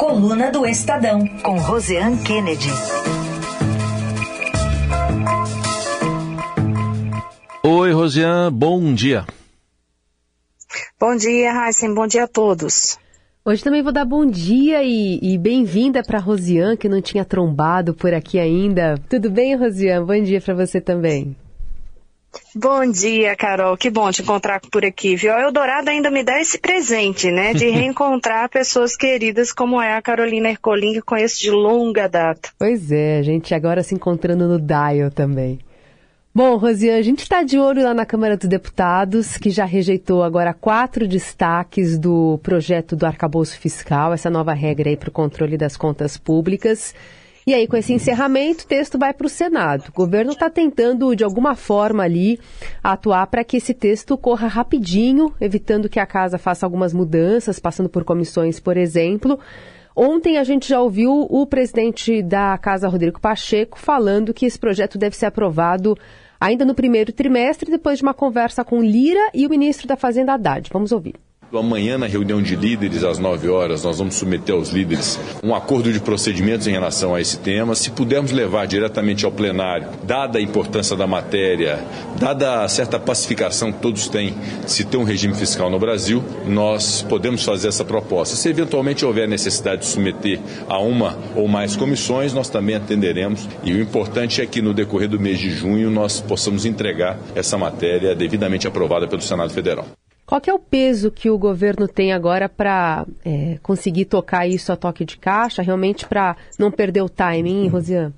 Coluna do Estadão, com Roseanne Kennedy. Oi, Rosiane, bom dia. Bom dia, Raíssen, bom dia a todos. Hoje também vou dar bom dia e, e bem-vinda para Rosiane, que não tinha trombado por aqui ainda. Tudo bem, Rosiane? Bom dia para você também. Bom dia, Carol. Que bom te encontrar por aqui, viu? A Eldorado ainda me dá esse presente, né? De reencontrar pessoas queridas como é a Carolina Ercolim, que conheço de longa data. Pois é, a gente agora se encontrando no Dial também. Bom, Rosiane, a gente está de olho lá na Câmara dos Deputados, que já rejeitou agora quatro destaques do projeto do arcabouço fiscal, essa nova regra aí para o controle das contas públicas. E aí, com esse encerramento, o texto vai para o Senado. O governo está tentando, de alguma forma ali, atuar para que esse texto corra rapidinho, evitando que a casa faça algumas mudanças, passando por comissões, por exemplo. Ontem a gente já ouviu o presidente da Casa, Rodrigo Pacheco, falando que esse projeto deve ser aprovado ainda no primeiro trimestre, depois de uma conversa com Lira e o ministro da Fazenda Haddad. Vamos ouvir. Amanhã, na reunião de líderes, às 9 horas, nós vamos submeter aos líderes um acordo de procedimentos em relação a esse tema. Se pudermos levar diretamente ao plenário, dada a importância da matéria, dada a certa pacificação que todos têm se ter um regime fiscal no Brasil, nós podemos fazer essa proposta. Se eventualmente houver necessidade de submeter a uma ou mais comissões, nós também atenderemos. E o importante é que no decorrer do mês de junho nós possamos entregar essa matéria devidamente aprovada pelo Senado Federal. Qual é o peso que o governo tem agora para é, conseguir tocar isso a toque de caixa, realmente para não perder o timing, Rosiane?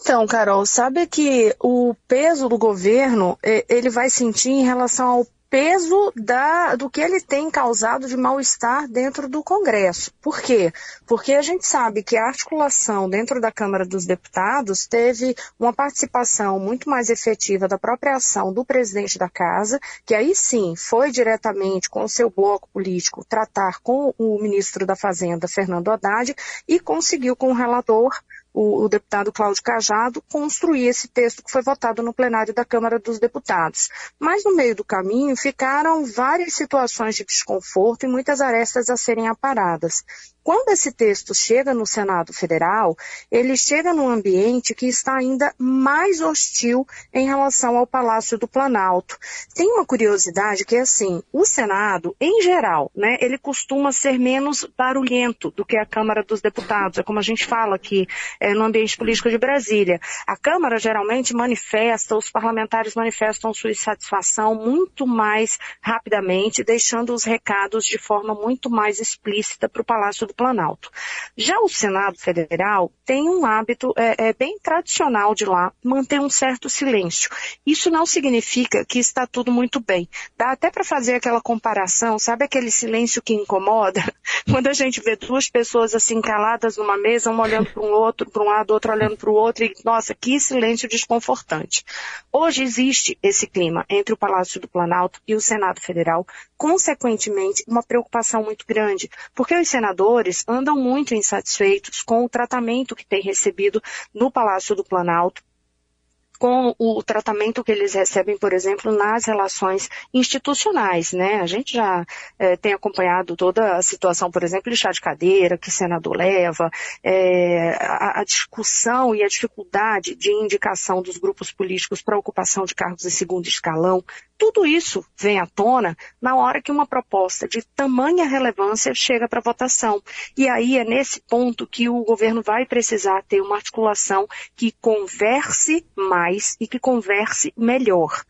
Então, Carol, sabe que o peso do governo ele vai sentir em relação ao peso da, do que ele tem causado de mal-estar dentro do Congresso. Por quê? Porque a gente sabe que a articulação dentro da Câmara dos Deputados teve uma participação muito mais efetiva da própria ação do presidente da Casa, que aí sim foi diretamente com o seu bloco político tratar com o ministro da Fazenda, Fernando Haddad, e conseguiu com o relator o, o, deputado Cláudio Cajado construir esse texto que foi votado no plenário da Câmara dos Deputados. Mas no meio do caminho ficaram várias situações de desconforto e muitas arestas a serem aparadas. Quando esse texto chega no Senado Federal, ele chega num ambiente que está ainda mais hostil em relação ao Palácio do Planalto. Tem uma curiosidade que é assim, o Senado, em geral, né, ele costuma ser menos barulhento do que a Câmara dos Deputados. É como a gente fala aqui é, no ambiente político de Brasília. A Câmara geralmente manifesta, os parlamentares manifestam sua insatisfação muito mais rapidamente, deixando os recados de forma muito mais explícita para o Palácio do Planalto. Já o Senado Federal tem um hábito é, é, bem tradicional de lá manter um certo silêncio. Isso não significa que está tudo muito bem. Dá até para fazer aquela comparação, sabe aquele silêncio que incomoda? Quando a gente vê duas pessoas assim caladas numa mesa, uma olhando para um outro, para um lado, outro olhando para o outro, e nossa, que silêncio desconfortante. Hoje existe esse clima entre o Palácio do Planalto e o Senado Federal, consequentemente, uma preocupação muito grande, porque os senadores andam muito insatisfeitos com o tratamento que têm recebido no Palácio do Planalto com o tratamento que eles recebem, por exemplo, nas relações institucionais, né? A gente já é, tem acompanhado toda a situação, por exemplo, de chá de cadeira que o senador leva, é, a, a, discussão e a dificuldade de indicação dos grupos políticos para ocupação de cargos de segundo escalão. Tudo isso vem à tona na hora que uma proposta de tamanha relevância chega para votação. E aí é nesse ponto que o governo vai precisar ter uma articulação que converse mais mais e que converse melhor.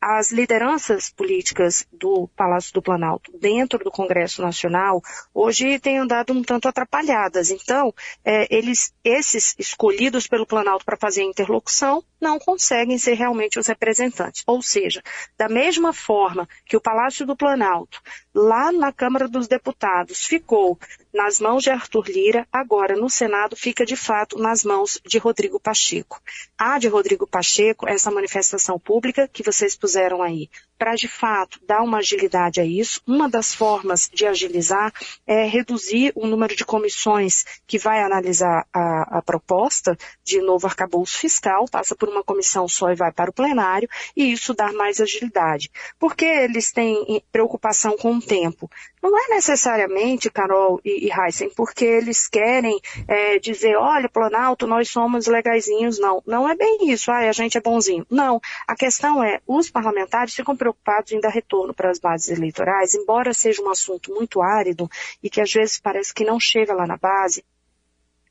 As lideranças políticas do Palácio do Planalto dentro do Congresso Nacional hoje têm andado um tanto atrapalhadas. Então, é, eles, esses escolhidos pelo Planalto para fazer a interlocução não conseguem ser realmente os representantes. Ou seja, da mesma forma que o Palácio do Planalto, lá na Câmara dos Deputados, ficou nas mãos de Arthur Lira, agora no Senado fica de fato nas mãos de Rodrigo Pacheco. A de Rodrigo Pacheco, essa manifestação pública que vocês puseram aí, para de fato dar uma agilidade a isso, uma das formas de agilizar é reduzir o número de comissões que vai analisar a, a proposta de novo arcabouço fiscal, passa por uma comissão só e vai para o plenário, e isso dá mais agilidade. Porque eles têm preocupação com o tempo. Não é necessariamente, Carol e, e Heisen, porque eles querem é, dizer, olha, Planalto, nós somos legaisinhos. Não, não é bem isso, ah, a gente é bonzinho. Não, a questão é, os parlamentares ficam preocupados em dar retorno para as bases eleitorais, embora seja um assunto muito árido e que às vezes parece que não chega lá na base,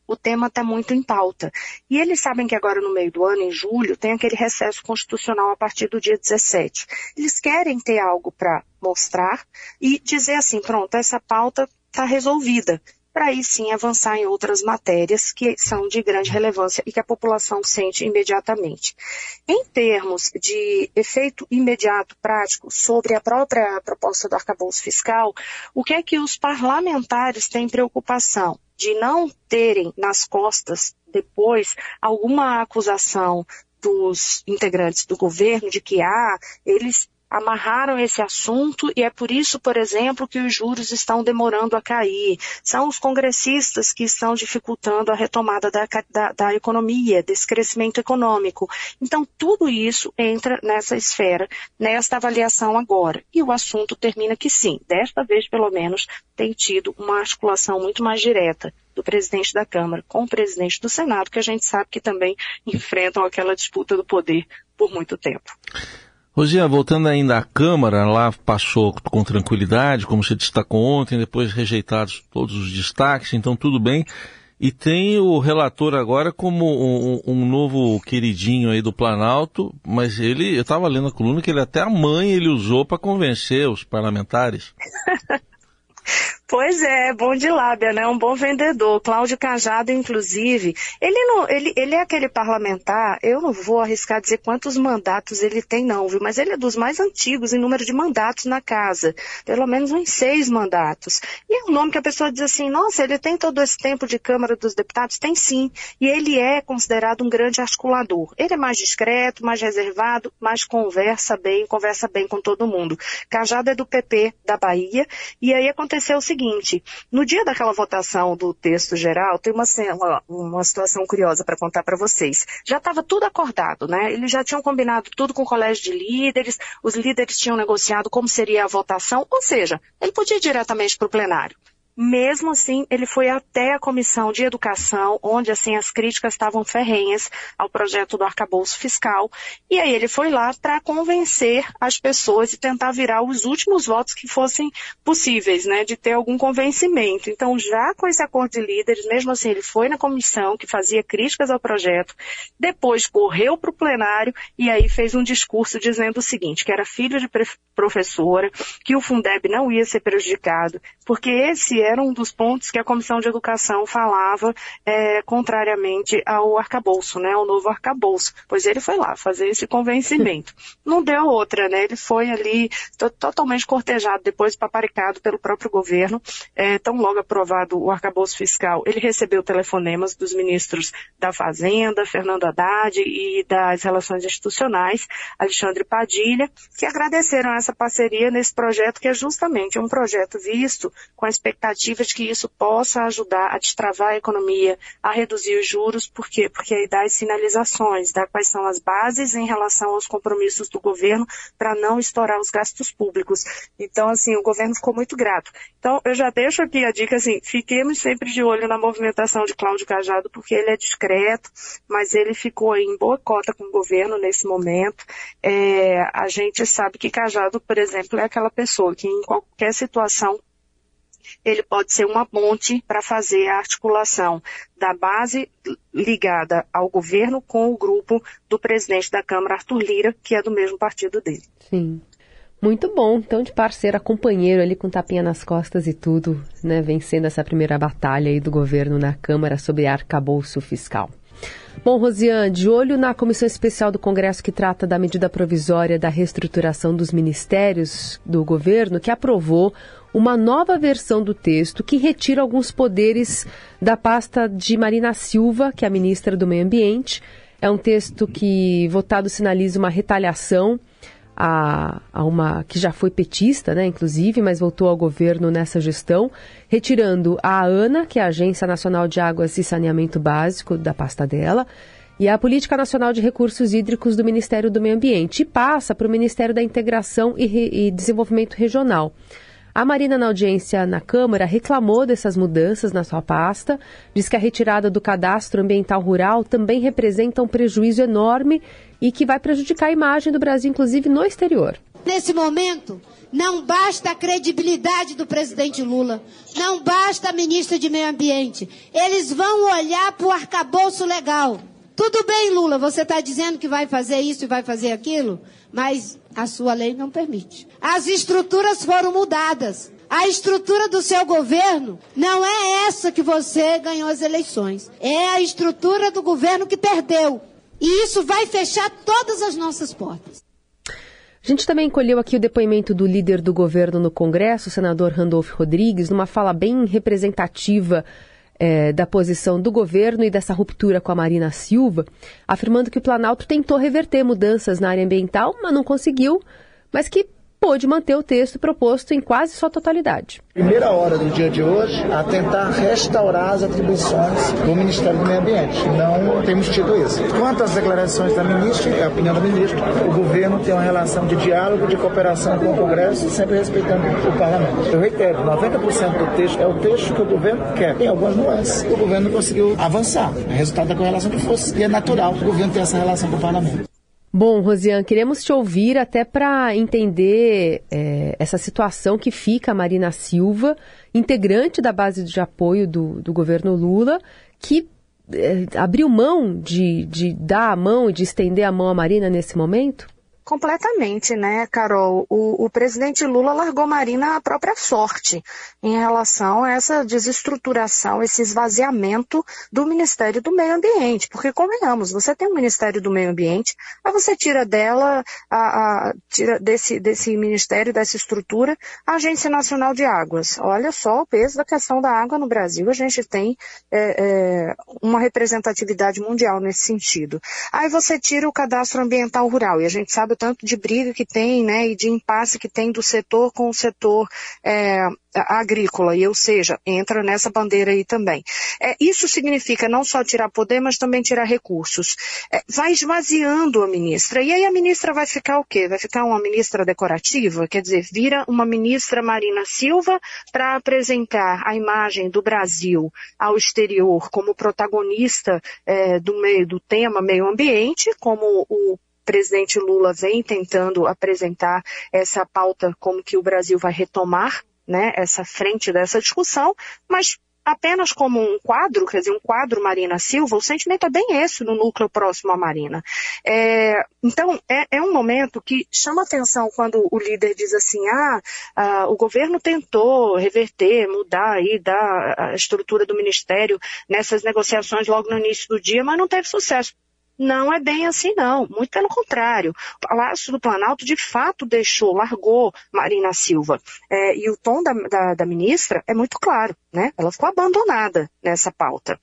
o tema está muito em pauta. E eles sabem que agora no meio do ano, em julho, tem aquele recesso constitucional a partir do dia 17. Eles querem ter algo para mostrar e dizer assim, pronto, essa pauta está resolvida para aí sim avançar em outras matérias que são de grande relevância e que a população sente imediatamente. Em termos de efeito imediato prático sobre a própria proposta do arcabouço fiscal, o que é que os parlamentares têm preocupação? de não terem nas costas depois alguma acusação dos integrantes do governo de que ah, eles amarraram esse assunto e é por isso, por exemplo, que os juros estão demorando a cair. São os congressistas que estão dificultando a retomada da, da, da economia, desse crescimento econômico. Então, tudo isso entra nessa esfera, nesta avaliação agora. E o assunto termina que sim, desta vez pelo menos, tem tido uma articulação muito mais direta do presidente da Câmara com o presidente do Senado, que a gente sabe que também enfrentam aquela disputa do poder por muito tempo. Rosinha, voltando ainda à Câmara, lá passou com tranquilidade, como você destacou ontem, depois rejeitados todos os destaques, então tudo bem. E tem o relator agora como um, um novo queridinho aí do Planalto, mas ele, eu estava lendo a coluna que ele até a mãe ele usou para convencer os parlamentares. Pois é, bom de lábia, né? Um bom vendedor. Cláudio Cajado, inclusive, ele não, ele, ele é aquele parlamentar, eu não vou arriscar dizer quantos mandatos ele tem, não, viu? Mas ele é dos mais antigos em número de mandatos na casa. Pelo menos uns seis mandatos. E é um nome que a pessoa diz assim, nossa, ele tem todo esse tempo de Câmara dos Deputados? Tem sim. E ele é considerado um grande articulador. Ele é mais discreto, mais reservado, mas conversa bem, conversa bem com todo mundo. Cajado é do PP da Bahia, e aí aconteceu o seguinte, seguinte, no dia daquela votação do texto geral, tem uma, uma, uma situação curiosa para contar para vocês. Já estava tudo acordado, né? Eles já tinham combinado tudo com o colégio de líderes, os líderes tinham negociado como seria a votação, ou seja, ele podia ir diretamente para o plenário. Mesmo assim, ele foi até a comissão de educação, onde assim as críticas estavam ferrenhas ao projeto do arcabouço fiscal, e aí ele foi lá para convencer as pessoas e tentar virar os últimos votos que fossem possíveis, né, de ter algum convencimento. Então, já com esse acordo de líderes, mesmo assim, ele foi na comissão que fazia críticas ao projeto, depois correu para o plenário e aí fez um discurso dizendo o seguinte, que era filho de professora, que o Fundeb não ia ser prejudicado, porque esse era um dos pontos que a Comissão de Educação falava é, contrariamente ao arcabouço, né, ao novo arcabouço, pois ele foi lá fazer esse convencimento. Não deu outra, né, ele foi ali totalmente cortejado, depois paparicado pelo próprio governo, é, tão logo aprovado o arcabouço fiscal, ele recebeu telefonemas dos ministros da Fazenda, Fernando Haddad e das Relações Institucionais, Alexandre Padilha, que agradeceram essa parceria nesse projeto que é justamente um projeto visto com a expectativa expectativa de que isso possa ajudar a destravar a economia, a reduzir os juros, por quê? Porque aí dá as sinalizações, dá quais são as bases em relação aos compromissos do governo para não estourar os gastos públicos. Então, assim, o governo ficou muito grato. Então, eu já deixo aqui a dica, assim, fiquemos sempre de olho na movimentação de Cláudio Cajado, porque ele é discreto, mas ele ficou em boa cota com o governo nesse momento. É, a gente sabe que Cajado, por exemplo, é aquela pessoa que em qualquer situação ele pode ser uma ponte para fazer a articulação da base ligada ao governo com o grupo do presidente da Câmara, Arthur Lira, que é do mesmo partido dele. Sim. Muito bom, então de parceiro a companheiro ali com tapinha nas costas e tudo, né, vencendo essa primeira batalha aí do governo na Câmara sobre arcabouço fiscal. Bom, Rosiane, de olho na comissão especial do Congresso que trata da medida provisória da reestruturação dos ministérios do governo, que aprovou uma nova versão do texto que retira alguns poderes da pasta de Marina Silva, que é a ministra do Meio Ambiente. É um texto que, votado, sinaliza uma retaliação a, a, uma que já foi petista, né, inclusive, mas voltou ao governo nessa gestão, retirando a ANA, que é a Agência Nacional de Águas e Saneamento Básico, da pasta dela, e a Política Nacional de Recursos Hídricos do Ministério do Meio Ambiente, e passa para o Ministério da Integração e, Re, e Desenvolvimento Regional. A Marina, na audiência na Câmara, reclamou dessas mudanças na sua pasta, diz que a retirada do cadastro ambiental rural também representa um prejuízo enorme e que vai prejudicar a imagem do Brasil, inclusive no exterior. Nesse momento, não basta a credibilidade do presidente Lula, não basta a ministra de Meio Ambiente. Eles vão olhar para o arcabouço legal. Tudo bem, Lula, você está dizendo que vai fazer isso e vai fazer aquilo, mas a sua lei não permite. As estruturas foram mudadas. A estrutura do seu governo não é essa que você ganhou as eleições. É a estrutura do governo que perdeu. E isso vai fechar todas as nossas portas. A gente também colheu aqui o depoimento do líder do governo no Congresso, o senador Randolfo Rodrigues, numa fala bem representativa é, da posição do governo e dessa ruptura com a Marina Silva, afirmando que o Planalto tentou reverter mudanças na área ambiental, mas não conseguiu, mas que pôde manter o texto proposto em quase sua totalidade. Primeira hora do dia de hoje a tentar restaurar as atribuições do Ministério do Meio Ambiente. Não temos tido isso. Quanto às declarações da ministra, é a opinião da ministra, o governo tem uma relação de diálogo, de cooperação com o Congresso, sempre respeitando o parlamento. Eu reitero, 90% do texto é o texto que o governo quer. Tem algumas nuances. O governo conseguiu avançar. É resultado da correlação de forças. E é natural que o governo tenha essa relação com o parlamento. Bom, Rosiane, queremos te ouvir até para entender é, essa situação que fica a Marina Silva, integrante da base de apoio do, do governo Lula, que é, abriu mão de, de dar a mão e de estender a mão à Marina nesse momento? Completamente, né, Carol? O, o, presidente Lula largou Marina à própria sorte em relação a essa desestruturação, esse esvaziamento do Ministério do Meio Ambiente. Porque, convenhamos, você tem um Ministério do Meio Ambiente, aí você tira dela, a, a, tira desse, desse ministério, dessa estrutura, a Agência Nacional de Águas. Olha só o peso da questão da água no Brasil. A gente tem é, é, uma representatividade mundial nesse sentido. Aí você tira o cadastro ambiental rural, e a gente sabe o tanto de briga que tem, né, e de impasse que tem do setor com o setor é, agrícola, e ou seja, entra nessa bandeira aí também. É, isso significa não só tirar poder, mas também tirar recursos. É, vai esvaziando a ministra, e aí a ministra vai ficar o quê? Vai ficar uma ministra decorativa? Quer dizer, vira uma ministra Marina Silva para apresentar a imagem do Brasil ao exterior como protagonista é, do meio do tema meio ambiente, como o presidente Lula vem tentando apresentar essa pauta como que o Brasil vai retomar né, essa frente dessa discussão, mas apenas como um quadro, quer dizer, um quadro Marina Silva, o sentimento é bem esse no núcleo próximo à Marina. É, então, é, é, um momento que chama atenção quando o líder diz assim, ah, ah, o governo tentou reverter, mudar aí da a estrutura do ministério nessas negociações logo no início do dia, mas não teve sucesso. Não é bem assim, não. Muito pelo contrário. O Palácio do Planalto, de fato, deixou, largou Marina Silva. É, e o tom da, da, da ministra é muito claro, né? Ela ficou abandonada nessa pauta.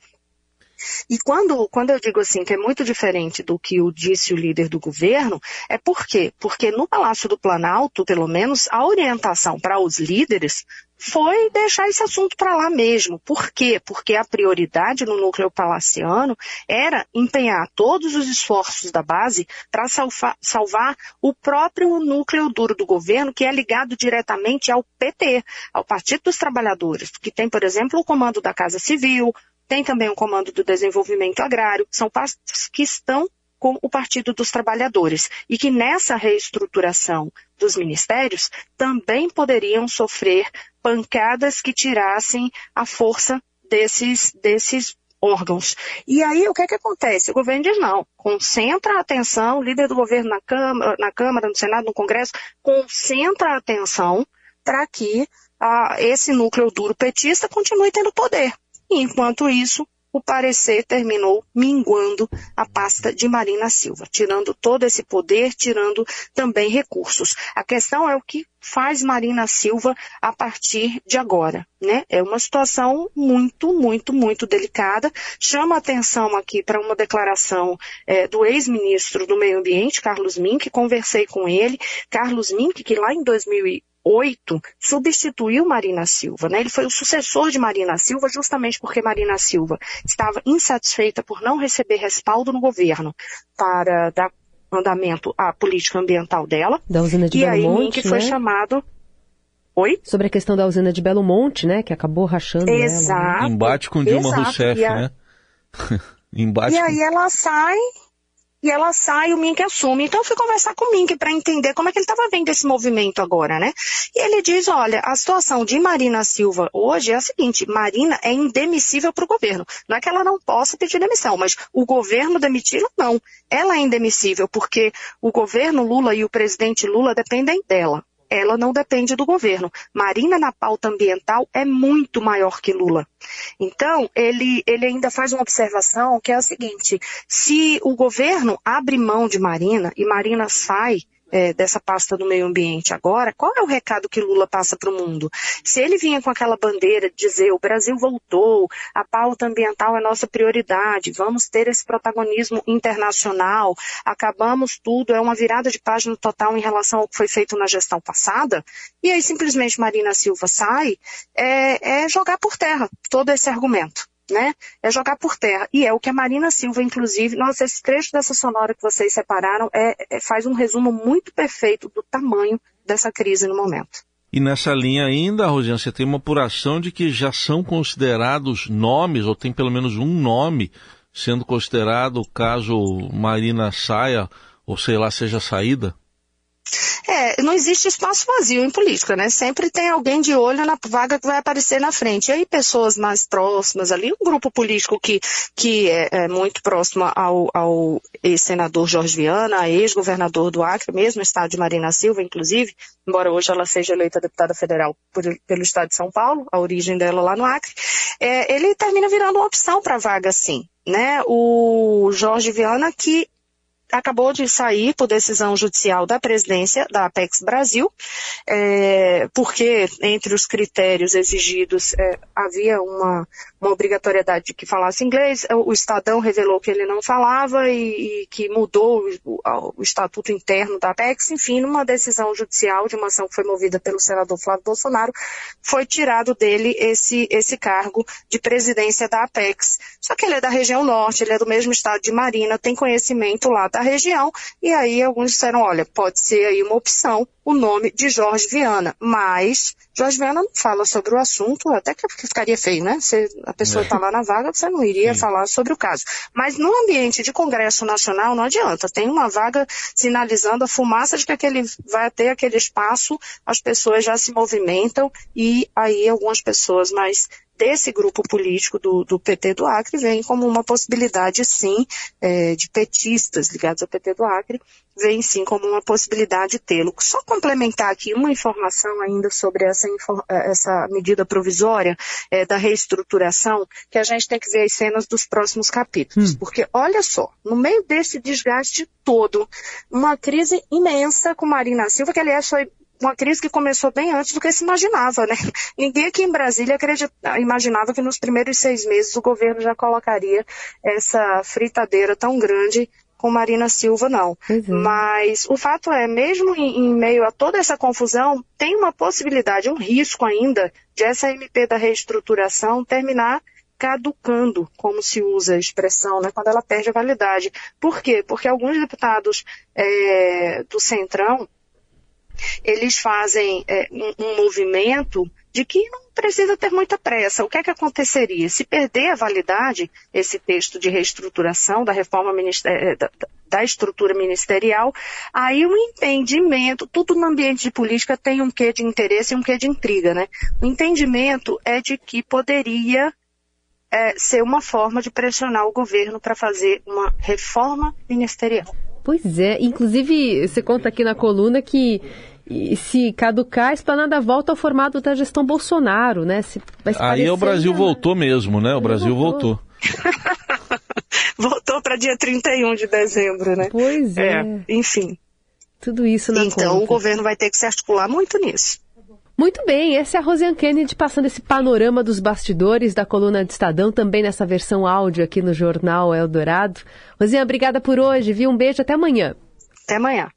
E quando, quando eu digo assim que é muito diferente do que o disse o líder do governo, é por quê? Porque no Palácio do Planalto, pelo menos, a orientação para os líderes foi deixar esse assunto para lá mesmo. Por quê? Porque a prioridade no núcleo palaciano era empenhar todos os esforços da base para salvar, salvar o próprio núcleo duro do governo, que é ligado diretamente ao PT, ao Partido dos Trabalhadores, que tem, por exemplo, o comando da Casa Civil, tem também o comando do desenvolvimento agrário, são pastos que estão com o Partido dos Trabalhadores e que nessa reestruturação dos ministérios também poderiam sofrer pancadas que tirassem a força desses, desses órgãos. E aí o que é que acontece? O governo diz não, concentra a atenção, o líder do governo na Câmara, na Câmara, no Senado, no Congresso, concentra a atenção para que ah, esse núcleo duro petista continue tendo poder. Enquanto isso, o parecer terminou minguando a pasta de Marina Silva, tirando todo esse poder, tirando também recursos. A questão é o que faz Marina Silva a partir de agora, né? É uma situação muito, muito, muito delicada. Chama atenção aqui para uma declaração é, do ex-ministro do Meio Ambiente, Carlos Mink, conversei com ele. Carlos Mink, que lá em 2000 2008, substituiu Marina Silva. Né? Ele foi o sucessor de Marina Silva justamente porque Marina Silva estava insatisfeita por não receber respaldo no governo para dar andamento à política ambiental dela. Da usina de e Belmonte, aí Mink foi né? chamado Oi? Sobre a questão da usina de Belo Monte, né? Que acabou rachando Exato. ela. Né? Embate com Dilma Exato. Rousseff, E a- né? Embate E com... aí ela sai, e ela sai, o Mink assume. Então eu fui conversar com o Mink para entender como é que ele estava vendo esse movimento agora, né? E ele diz, olha, a situação de Marina Silva hoje é a seguinte, Marina é indemissível para o governo. Não é que ela não possa pedir demissão, mas o governo demiti-la, não. Ela é indemissível porque o governo Lula e o presidente Lula dependem dela. Ela não depende do governo. Marina na pauta ambiental é muito maior que Lula. Então, ele, ele ainda faz uma observação que é a seguinte: se o governo abre mão de Marina e Marina sai é, dessa pasta do meio ambiente agora, qual é o recado que Lula passa para o mundo? Se ele vinha com aquela bandeira de dizer o Brasil voltou, a pauta ambiental é nossa prioridade, vamos ter esse protagonismo internacional, acabamos tudo, é uma virada de página total em relação ao que foi feito na gestão passada, e aí simplesmente Marina Silva sai, é, é jogar por terra todo esse argumento né? É jogar por terra. E é o que a Marina Silva, inclusive, nossa, esse trecho dessa sonora que vocês separaram é, é- faz um resumo muito perfeito do tamanho dessa crise no momento. E nessa linha ainda, Rosiane, você tem uma apuração de que já são considerados nomes, ou tem pelo menos um nome sendo considerado caso Marina saia, ou sei lá, seja saída? É, não existe espaço vazio em política, né? Sempre tem alguém de olho na vaga que vai aparecer na frente. E aí pessoas mais próximas ali, um grupo político que, que é, é muito próximo ao, ao ex-senador Jorge Viana, ex-governador do Acre, mesmo estado de Marina Silva, inclusive, embora hoje ela seja eleita deputada federal por- pelo estado de São Paulo, a origem dela lá no Acre, é, ele termina virando uma opção para a vaga, sim. Né? O Jorge Viana, que acabou de sair por decisão judicial da presidência da Apex Brasil, é, porque entre os critérios exigidos é, havia uma, uma obrigatoriedade de que falasse inglês, o Estadão revelou que ele não falava e, e que mudou o, o estatuto interno da Apex, enfim, numa decisão judicial de uma ação que foi movida pelo senador Flávio Bolsonaro, foi tirado dele esse, esse cargo de presidência da Apex. Só que ele é da região norte, ele é do mesmo estado de Marina, tem conhecimento lá da região, e aí alguns disseram, olha, pode ser aí uma opção o nome de Jorge Viana, mas Jorge Viana não fala sobre o assunto, até que ficaria feio, né? A pessoa está lá na vaga, você não iria Sim. falar sobre o caso. Mas no ambiente de Congresso Nacional não adianta, tem uma vaga sinalizando a fumaça de que aquele vai ter aquele espaço, as pessoas já se movimentam e aí algumas pessoas mais desse grupo político do, do PT do Acre vem como uma possibilidade, sim, eh, de petistas ligados ao PT do Acre, vem sim como uma possibilidade tê-lo. Só complementar aqui uma informação ainda sobre essa, eh, essa medida provisória eh, da reestruturação, que a gente tem que ver as cenas dos próximos capítulos. Porque, olha só, no meio desse desgaste todo, uma crise imensa com Marina Silva, que aliás foi uma crise que começou bem antes do que se imaginava, né? Ninguém aqui em Brasília imaginava que nos primeiros seis meses o governo já colocaria essa fritadeira tão grande com Marina Silva, não. É. Mas o fato é, mesmo em, em meio a toda essa confusão, tem uma possibilidade, um risco ainda de essa MP da reestruturação terminar caducando, como se usa a expressão, né, quando ela perde a validade. Por quê? Porque alguns deputados eh, do Centrão, eles fazem é, um, um movimento de que não precisa ter muita pressa. O que é que aconteceria? Se perder a validade, esse texto de reestruturação da reforma eh, da, estrutura ministerial, aí o entendimento, tudo no ambiente de política tem um quê de interesse e um quê de intriga, né? O entendimento é de que poderia eh, ser uma forma de pressionar o governo para fazer uma reforma ministerial. Pois é, inclusive você conta aqui na coluna que e, se caducar, a esplanada volta ao formato da gestão Bolsonaro, né? Se, vai se Aí o Brasil né? voltou mesmo, né? O Brasil voltou. voltou. Voltou para dia 31 de dezembro, né? Pois é, É, enfim. tudo isso na Então conta. o governo vai ter que se articular muito nisso. Muito bem, essa é a Rosiane Kennedy passando esse panorama dos bastidores da coluna de Estadão, também nessa versão áudio aqui no Jornal Eldorado. Rosiane, obrigada por hoje, viu? Um beijo, até amanhã. Até amanhã.